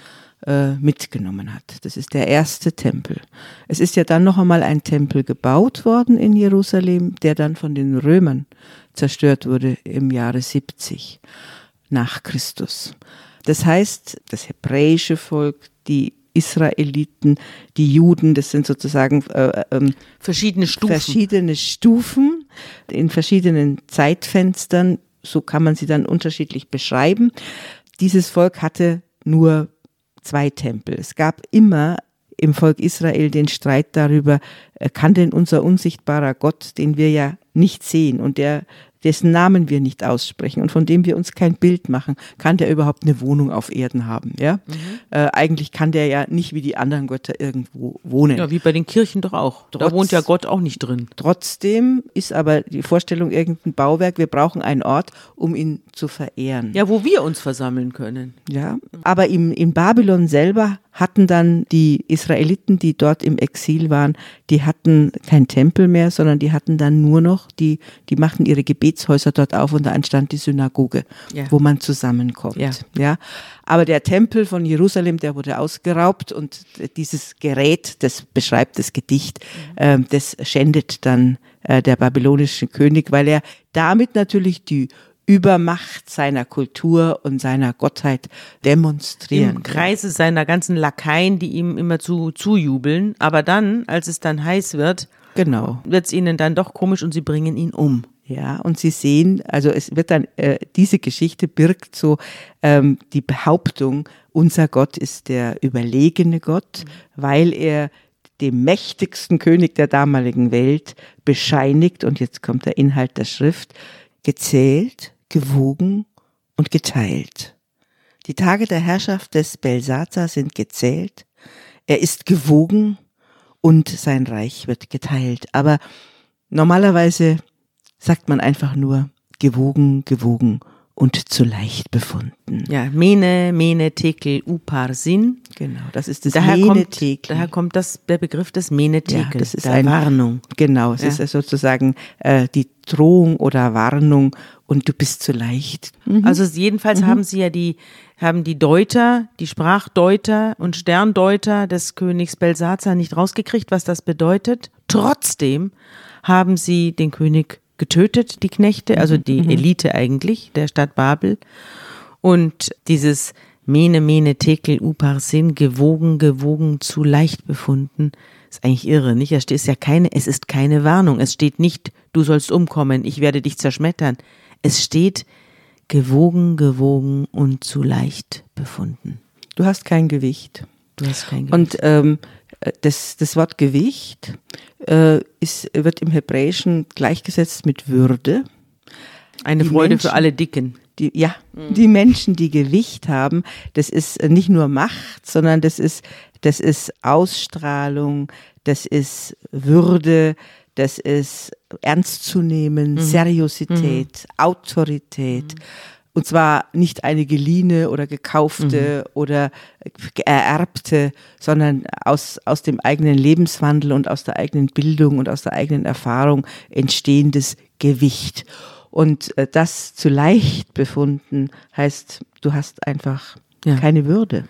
äh, mitgenommen hat. Das ist der erste Tempel. Es ist ja dann noch einmal ein Tempel gebaut worden in Jerusalem, der dann von den Römern zerstört wurde im Jahre 70 nach Christus. Das heißt, das hebräische Volk, die Israeliten, die Juden, das sind sozusagen äh, ähm, verschiedene Stufen. Verschiedene Stufen in verschiedenen Zeitfenstern, so kann man sie dann unterschiedlich beschreiben. Dieses Volk hatte nur zwei Tempel. Es gab immer im Volk Israel den Streit darüber, äh, kann denn unser unsichtbarer Gott, den wir ja nicht sehen und der dessen Namen wir nicht aussprechen und von dem wir uns kein Bild machen, kann der überhaupt eine Wohnung auf Erden haben. Ja? Mhm. Äh, eigentlich kann der ja nicht wie die anderen Götter irgendwo wohnen. Ja, wie bei den Kirchen doch auch. Trotz, da wohnt ja Gott auch nicht drin. Trotzdem ist aber die Vorstellung irgendein Bauwerk, wir brauchen einen Ort, um ihn zu verehren. Ja, wo wir uns versammeln können. Ja, aber im, in Babylon selber hatten dann die Israeliten, die dort im Exil waren, die hatten kein Tempel mehr, sondern die hatten dann nur noch, die, die machten ihre Gebetshäuser dort auf und da entstand die Synagoge, ja. wo man zusammenkommt. Ja. ja. Aber der Tempel von Jerusalem, der wurde ausgeraubt und dieses Gerät, das beschreibt das Gedicht, äh, das schändet dann äh, der babylonische König, weil er damit natürlich die Übermacht seiner Kultur und seiner Gottheit demonstrieren. Im Kreise seiner ganzen Lakaien, die ihm immer zu, zujubeln. Aber dann, als es dann heiß wird, genau. wird es ihnen dann doch komisch und sie bringen ihn um. Ja, und Sie sehen, also es wird dann, äh, diese Geschichte birgt so ähm, die Behauptung, unser Gott ist der überlegene Gott, mhm. weil er dem mächtigsten König der damaligen Welt bescheinigt, und jetzt kommt der Inhalt der Schrift, gezählt, gewogen und geteilt. Die Tage der Herrschaft des Belsazar sind gezählt, er ist gewogen und sein Reich wird geteilt. Aber normalerweise sagt man einfach nur gewogen, gewogen und zu leicht befunden. Ja, Mene, Mene, Tekel, Upar, Sin. Genau, das ist das daher Mene, kommt, Tekel. Daher kommt das, der Begriff des Mene, Tekel, ja, das ist eine Warnung. Genau, es ja. ist sozusagen äh, die Drohung oder Warnung und du bist zu leicht. Mhm. Also jedenfalls mhm. haben sie ja die, haben die Deuter, die Sprachdeuter und Sterndeuter des Königs Belsazar nicht rausgekriegt, was das bedeutet. Trotzdem haben sie den König getötet, die Knechte, also die mhm. Elite eigentlich der Stadt Babel. Und dieses Mene, Mene, Tekel, Uparsin, gewogen, gewogen, zu leicht befunden, ist eigentlich irre, nicht? Es ist ja keine, es ist keine Warnung. Es steht nicht, du sollst umkommen, ich werde dich zerschmettern. Es steht, gewogen, gewogen und zu leicht befunden. Du hast kein Gewicht. Du hast kein Gewicht. Und ähm, das, das Wort Gewicht äh, ist, wird im Hebräischen gleichgesetzt mit Würde. Eine die Freude Menschen, für alle Dicken. Die, ja, mhm. die Menschen, die Gewicht haben, das ist nicht nur Macht, sondern das ist, das ist Ausstrahlung, das ist Würde, das ist ernst zu nehmen, mhm. Seriosität, mhm. Autorität. Mhm. Und zwar nicht eine geliehene oder gekaufte mhm. oder ererbte, sondern aus, aus dem eigenen Lebenswandel und aus der eigenen Bildung und aus der eigenen Erfahrung entstehendes Gewicht. Und äh, das zu leicht befunden heißt, du hast einfach ja. keine Würde.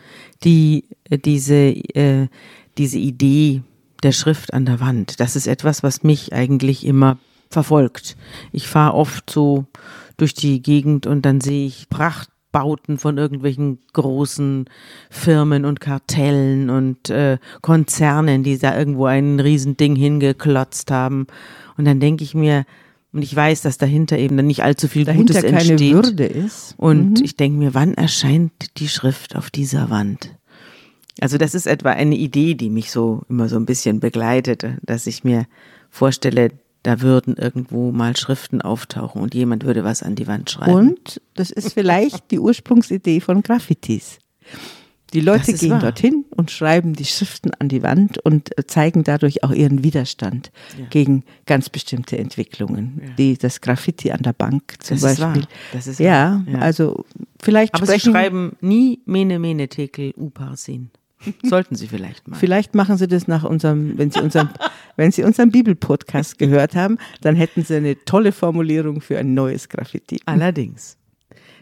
Die, äh, diese, äh, diese Idee der Schrift an der Wand, das ist etwas, was mich eigentlich immer verfolgt. Ich fahre oft so durch die Gegend und dann sehe ich Prachtbauten von irgendwelchen großen Firmen und Kartellen und äh, Konzernen, die da irgendwo ein Riesending hingeklotzt haben. Und dann denke ich mir, Und ich weiß, dass dahinter eben dann nicht allzu viel Dahinter Gutes keine entsteht. Würde ist. Und Mhm. ich denke mir, wann erscheint die Schrift auf dieser Wand? Also das ist etwa eine Idee, die mich so immer so ein bisschen begleitet, dass ich mir vorstelle, da würden irgendwo mal Schriften auftauchen und jemand würde was an die Wand schreiben. Und das ist vielleicht die Ursprungsidee von Graffitis. Die Leute ist gehen wahr. dorthin und schreiben die Schriften an die Wand und äh, zeigen dadurch auch ihren Widerstand Ja. gegen ganz bestimmte Entwicklungen, die das Graffiti an der Bank zum Das ist Beispiel. wahr. Das ist ja, wahr. Ja. also vielleicht Aber sie sprechen, schreiben nie Mene Mene Tekel Uparsin. Sollten sie vielleicht mal. vielleicht machen sie das nach unserem, wenn sie unseren, wenn sie unseren Bibelpodcast gehört haben, dann hätten sie eine tolle Formulierung für ein neues Graffiti. Allerdings.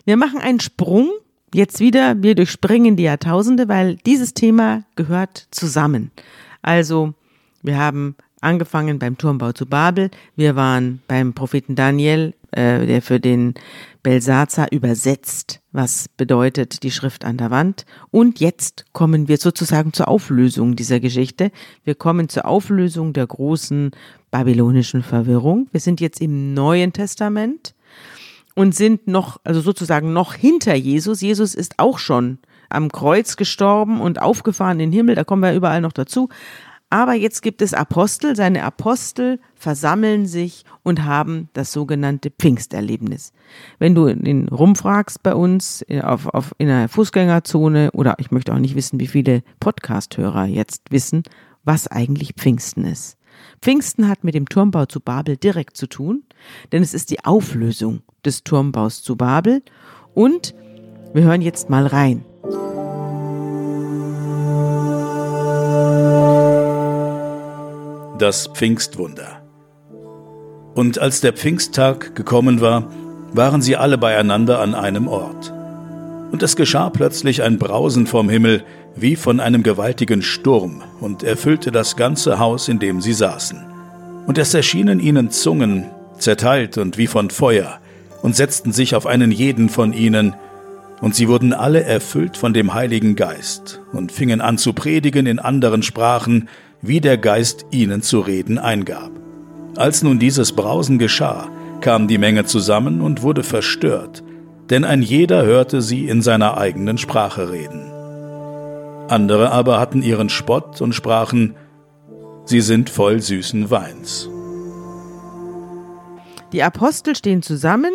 Wir machen einen Sprung. Jetzt wieder, wir durchspringen die Jahrtausende, weil dieses Thema gehört zusammen. Also, wir haben angefangen beim Turmbau zu Babel. Wir waren beim Propheten Daniel, äh, der für den Belsazar übersetzt, was bedeutet die Schrift an der Wand. Und jetzt kommen wir sozusagen zur Auflösung dieser Geschichte. Wir kommen zur Auflösung der großen babylonischen Verwirrung. Wir sind jetzt im Neuen Testament und sind noch, also sozusagen noch hinter Jesus. Jesus ist auch schon am Kreuz gestorben und aufgefahren in den Himmel, da kommen wir überall noch dazu. Aber jetzt gibt es Apostel, seine Apostel versammeln sich und haben das sogenannte Pfingsterlebnis. Wenn du ihn rumfragst bei uns in- auf, auf, in einer Fußgängerzone oder ich möchte auch nicht wissen, wie viele Podcast-Hörer jetzt wissen, was eigentlich Pfingsten ist. Pfingsten hat mit dem Turmbau zu Babel direkt zu tun, denn es ist die Auflösung des Turmbaus zu Babel und wir hören jetzt mal rein. Das Pfingstwunder. Und als der Pfingsttag gekommen war, waren sie alle beieinander an einem Ort. Und es geschah plötzlich ein Brausen vom Himmel, wie von einem gewaltigen Sturm, und erfüllte das ganze Haus, in dem sie saßen. Und es erschienen ihnen Zungen, zerteilt und wie von Feuer, und setzten sich auf einen jeden von ihnen, und sie wurden alle erfüllt von dem Heiligen Geist und fingen an zu predigen in anderen Sprachen, wie der Geist ihnen zu reden eingab. Als nun dieses Brausen geschah, kam die Menge zusammen und wurde verstört, denn ein jeder hörte sie in seiner eigenen Sprache reden. Andere aber hatten ihren Spott und sprachen, sie sind voll süßen Weins. Die Apostel stehen zusammen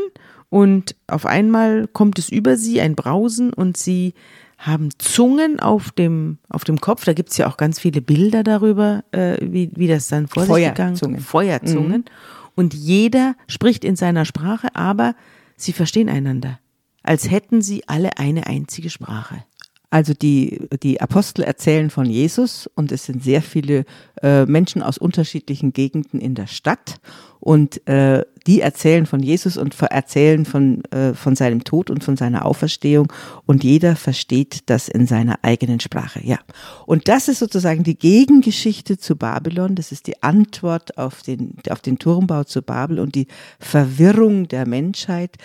und auf einmal kommt es über sie, ein Brausen, und sie haben Zungen auf dem, auf dem Kopf. Da gibt's ja auch ganz viele Bilder darüber, äh, wie, wie das dann vor sich gegangen Feuerzungen. Feuerzungen. Und jeder spricht in seiner Sprache, aber sie verstehen einander, als hätten sie alle eine einzige Sprache. Also die, die Apostel erzählen von Jesus und es sind sehr viele äh, Menschen aus unterschiedlichen Gegenden in der Stadt und äh, die erzählen von Jesus und erzählen von, äh, von seinem Tod und von seiner Auferstehung und jeder versteht das in seiner eigenen Sprache, ja. Und das ist sozusagen die Gegengeschichte zu Babylon, das ist die Antwort auf den, auf den Turmbau zu Babel und die Verwirrung der Menschheit.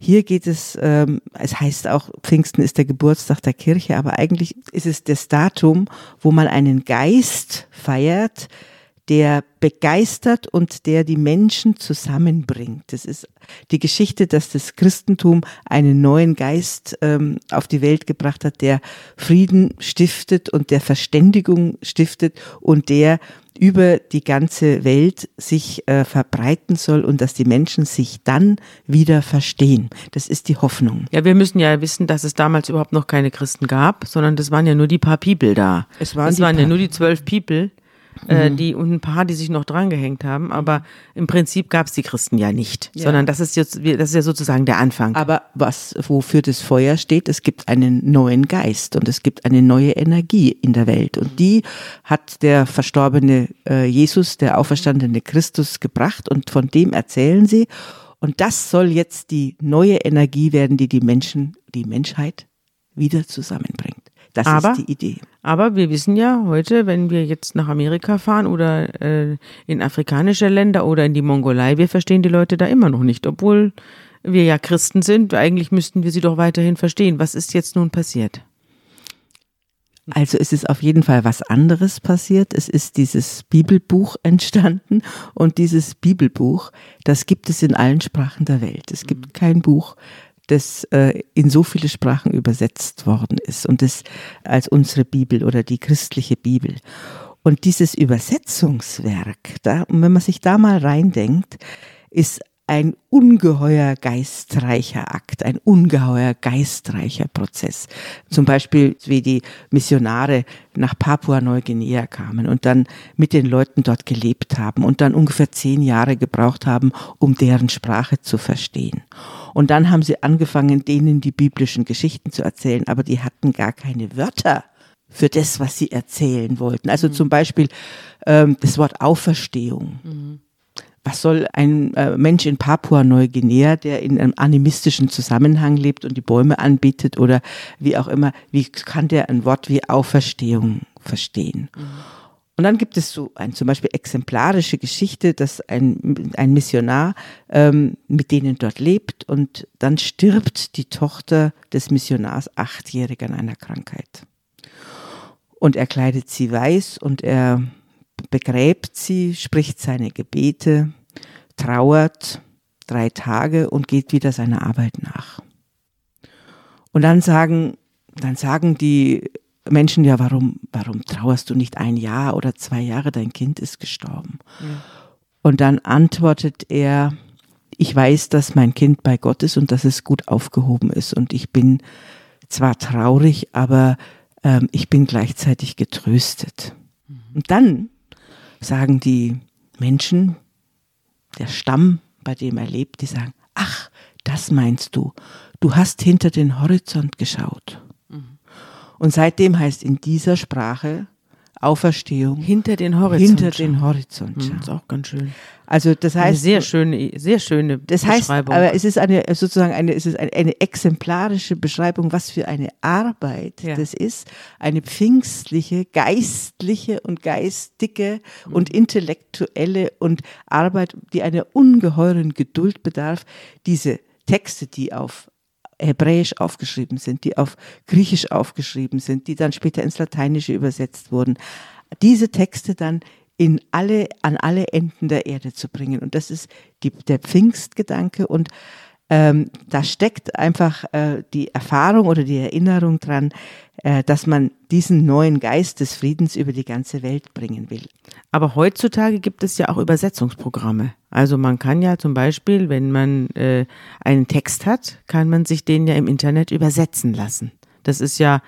Hier geht es, ähm, es heißt auch, Pfingsten ist der Geburtstag der Kirche, aber eigentlich ist es das Datum, wo man einen Geist feiert, der begeistert und der die Menschen zusammenbringt. Das ist die Geschichte, dass das Christentum einen neuen Geist ähm, auf die Welt gebracht hat, der Frieden stiftet und der Verständigung stiftet und der über die ganze Welt sich äh, verbreiten soll und dass die Menschen sich dann wieder verstehen. Das ist die Hoffnung. Ja, wir müssen ja wissen, dass es damals überhaupt noch keine Christen gab, sondern das waren ja nur die paar People da. Es waren die waren ja nur die zwölf People, äh, die und ein paar, die sich noch drangehängt haben. Aber im Prinzip gab es die Christen ja nicht, Ja. sondern das ist jetzt, das ist ja sozusagen der Anfang. Aber was, wofür das Feuer steht, es gibt einen neuen Geist und es gibt eine neue Energie in der Welt. Und die hat der verstorbene äh, Jesus, der auferstandene Christus gebracht und von dem erzählen sie. Und das soll jetzt die neue Energie werden, die die Menschen, die Menschheit wieder zusammenbringt. Das Aber- ist die Idee. Aber wir wissen ja heute, wenn wir jetzt nach Amerika fahren oder äh, in afrikanische Länder oder in die Mongolei, wir verstehen die Leute da immer noch nicht, obwohl wir ja Christen sind. Eigentlich müssten wir sie doch weiterhin verstehen. Was ist jetzt nun passiert? Also es ist auf jeden Fall was anderes passiert. Es ist dieses Bibelbuch entstanden und dieses Bibelbuch, das gibt es in allen Sprachen der Welt. Es gibt kein Buch, das äh, in so viele Sprachen übersetzt worden ist und das als unsere Bibel oder die christliche Bibel. Und dieses Übersetzungswerk, da, wenn man sich da mal reindenkt, ist ein ungeheuer geistreicher Akt, ein ungeheuer geistreicher Prozess. Zum Beispiel, wie die Missionare nach Papua-Neuguinea kamen und dann mit den Leuten dort gelebt haben und dann ungefähr zehn Jahre gebraucht haben, um deren Sprache zu verstehen. Und dann haben sie angefangen, denen die biblischen Geschichten zu erzählen, aber die hatten gar keine Wörter für das, was sie erzählen wollten. Also mhm. zum Beispiel ähm, das Wort Auferstehung. Mhm was soll ein äh, Mensch in Papua-Neuguinea, der in einem animistischen Zusammenhang lebt und die Bäume anbietet oder wie auch immer, wie kann der ein Wort wie Auferstehung verstehen? Mhm. Und dann gibt es so ein zum Beispiel exemplarische Geschichte, dass ein, ein Missionar ähm, mit denen dort lebt und dann stirbt die Tochter des Missionars achtjährig an einer Krankheit. Und er kleidet sie weiß und er begräbt sie, spricht seine Gebete, trauert drei Tage und geht wieder seiner Arbeit nach. Und dann sagen, dann sagen die Menschen, ja, warum, warum trauerst du nicht ein Jahr oder zwei Jahre, dein Kind ist gestorben? Ja. Und dann antwortet er, ich weiß, dass mein Kind bei Gott ist und dass es gut aufgehoben ist. Und ich bin zwar traurig, aber ähm, ich bin gleichzeitig getröstet. Mhm. Und dann sagen die Menschen, der Stamm, bei dem er lebt, die sagen, ach, das meinst du, du hast hinter den Horizont geschaut. Mhm. Und seitdem heißt in dieser Sprache Auferstehung. Hinter den Horizont. Hinter den Horizont. Mhm, ist auch ganz schön. Also das heißt. Eine sehr schöne, sehr schöne das heißt, Aber es ist eine, sozusagen eine, es ist eine, eine exemplarische Beschreibung, was für eine Arbeit ja. das ist. Eine pfingstliche, geistliche und geistige mhm. und intellektuelle und Arbeit, die einer ungeheuren Geduld bedarf, diese Texte, die auf Hebräisch aufgeschrieben sind, die auf Griechisch aufgeschrieben sind, die dann später ins Lateinische übersetzt wurden, diese Texte dann in alle, an alle Enden der Erde zu bringen. Und das ist die, der Pfingstgedanke und ähm, da steckt einfach äh, die Erfahrung oder die Erinnerung dran, äh, dass man diesen neuen Geist des Friedens über die ganze Welt bringen will. Aber heutzutage gibt es ja auch Übersetzungsprogramme. Also man kann ja zum Beispiel, wenn man äh, einen Text hat, kann man sich den ja im Internet übersetzen lassen. Das ist ja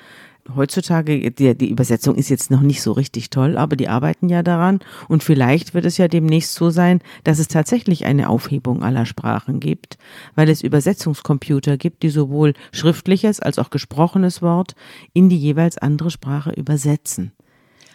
heutzutage, die, die Übersetzung ist jetzt noch nicht so richtig toll, aber die arbeiten ja daran. Und vielleicht wird es ja demnächst so sein, dass es tatsächlich eine Aufhebung aller Sprachen gibt, weil es Übersetzungskomputer gibt, die sowohl schriftliches als auch gesprochenes Wort in die jeweils andere Sprache übersetzen.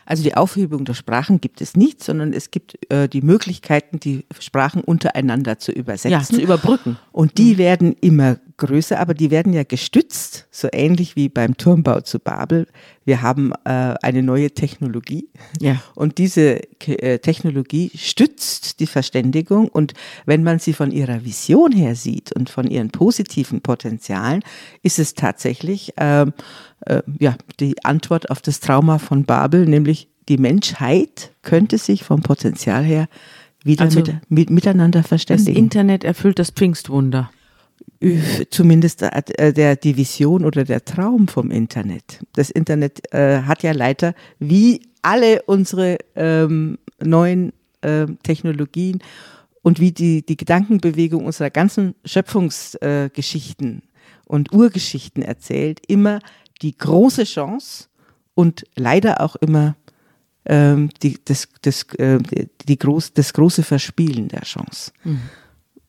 Also die Aufhebung der Sprachen gibt es nicht, sondern es gibt äh, die Möglichkeiten, die Sprachen untereinander zu übersetzen. Ja, zu überbrücken. Und die mhm. werden immer größer, aber die werden ja gestützt, so ähnlich wie beim Turmbau zu Babel. Wir haben äh, eine neue Technologie ja. und diese äh, Technologie stützt die Verständigung und wenn man sie von ihrer Vision her sieht und von ihren positiven Potenzialen, ist es tatsächlich ähm, äh, ja, die Antwort auf das Trauma von Babel, nämlich die Menschheit könnte sich vom Potenzial her wieder also, mit, mit, miteinander verständigen. Das Internet erfüllt das Pfingstwunder. Zumindest äh, der, die Vision oder der Traum vom Internet. Das Internet äh, hat ja leider, wie alle unsere ähm, neuen äh, Technologien und wie die, die Gedankenbewegung unserer ganzen Schöpfungsgeschichten äh, und Urgeschichten erzählt, immer die große Chance und leider auch immer ähm, die, das, das, äh, die groß, das große Verspielen der Chance. Mhm.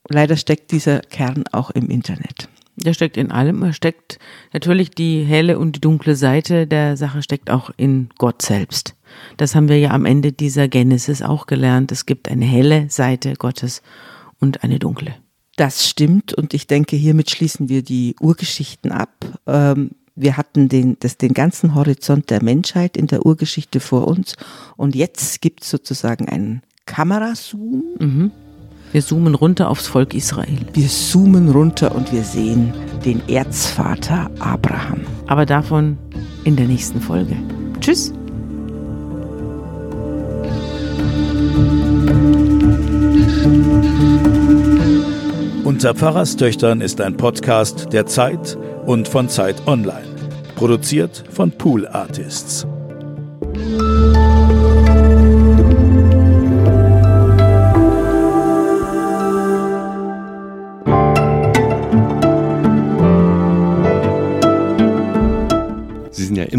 Leider steckt dieser Kern auch im Internet. Der steckt in allem. Er steckt natürlich die helle und die dunkle Seite der Sache steckt auch in Gott selbst. Das haben wir ja am Ende dieser Genesis auch gelernt. Es gibt eine helle Seite Gottes und eine dunkle. Das stimmt und ich denke, hiermit schließen wir die Urgeschichten ab. Ähm, wir hatten den, das, den ganzen Horizont der Menschheit in der Urgeschichte vor uns und jetzt gibt es sozusagen einen Kamerazoom. Mhm. Wir zoomen runter aufs Volk Israel. Wir zoomen runter und wir sehen den Erzvater Abraham. Aber davon in der nächsten Folge. Tschüss. Unter Pfarrerstöchtern ist ein Podcast der Zeit und von Zeit Online. Produziert von Pool Artists.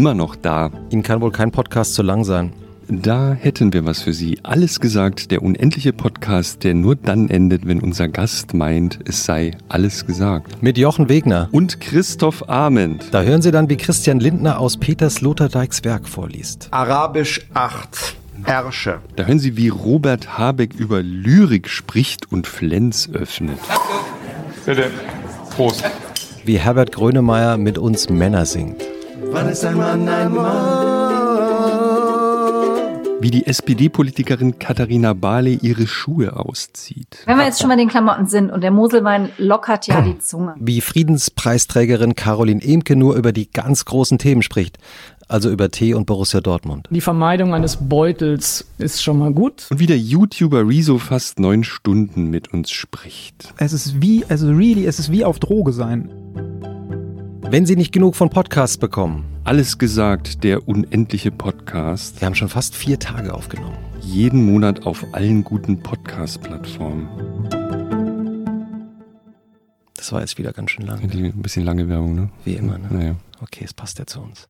Immer noch da. Ihnen kann wohl kein Podcast zu lang sein. Da hätten wir was für Sie. Alles gesagt, der unendliche Podcast, der nur dann endet, wenn unser Gast meint, es sei alles gesagt. Mit Jochen Wegner. Und Christoph Ahmed. Da hören Sie dann, wie Christian Lindner aus Peters Lothardijks Werk vorliest. Arabisch 8. Herrsche. Da hören Sie, wie Robert Habeck über Lyrik spricht und Flens öffnet. Bitte. Prost. Wie Herbert Grönemeyer mit uns Männer singt. Wann ist ein Mann ein Mann? Wie die SPD-Politikerin Katharina Barley ihre Schuhe auszieht. Wenn wir jetzt schon mal den Klamotten sind und der Moselwein lockert ja die Zunge. Wie Friedenspreisträgerin Caroline Emke nur über die ganz großen Themen spricht. Also über Tee und Borussia Dortmund. Die Vermeidung eines Beutels ist schon mal gut. Und wie der YouTuber Rezo fast neun Stunden mit uns spricht. Es ist wie, also really, es ist wie auf Droge sein. Wenn Sie nicht genug von Podcasts bekommen. Alles gesagt, der unendliche Podcast. Wir haben schon fast vier Tage aufgenommen. Jeden Monat auf allen guten Podcast-Plattformen. Das war jetzt wieder ganz schön lang. Ein bisschen lange Werbung, ne? Wie immer, ne? Naja. Okay, es passt ja zu uns.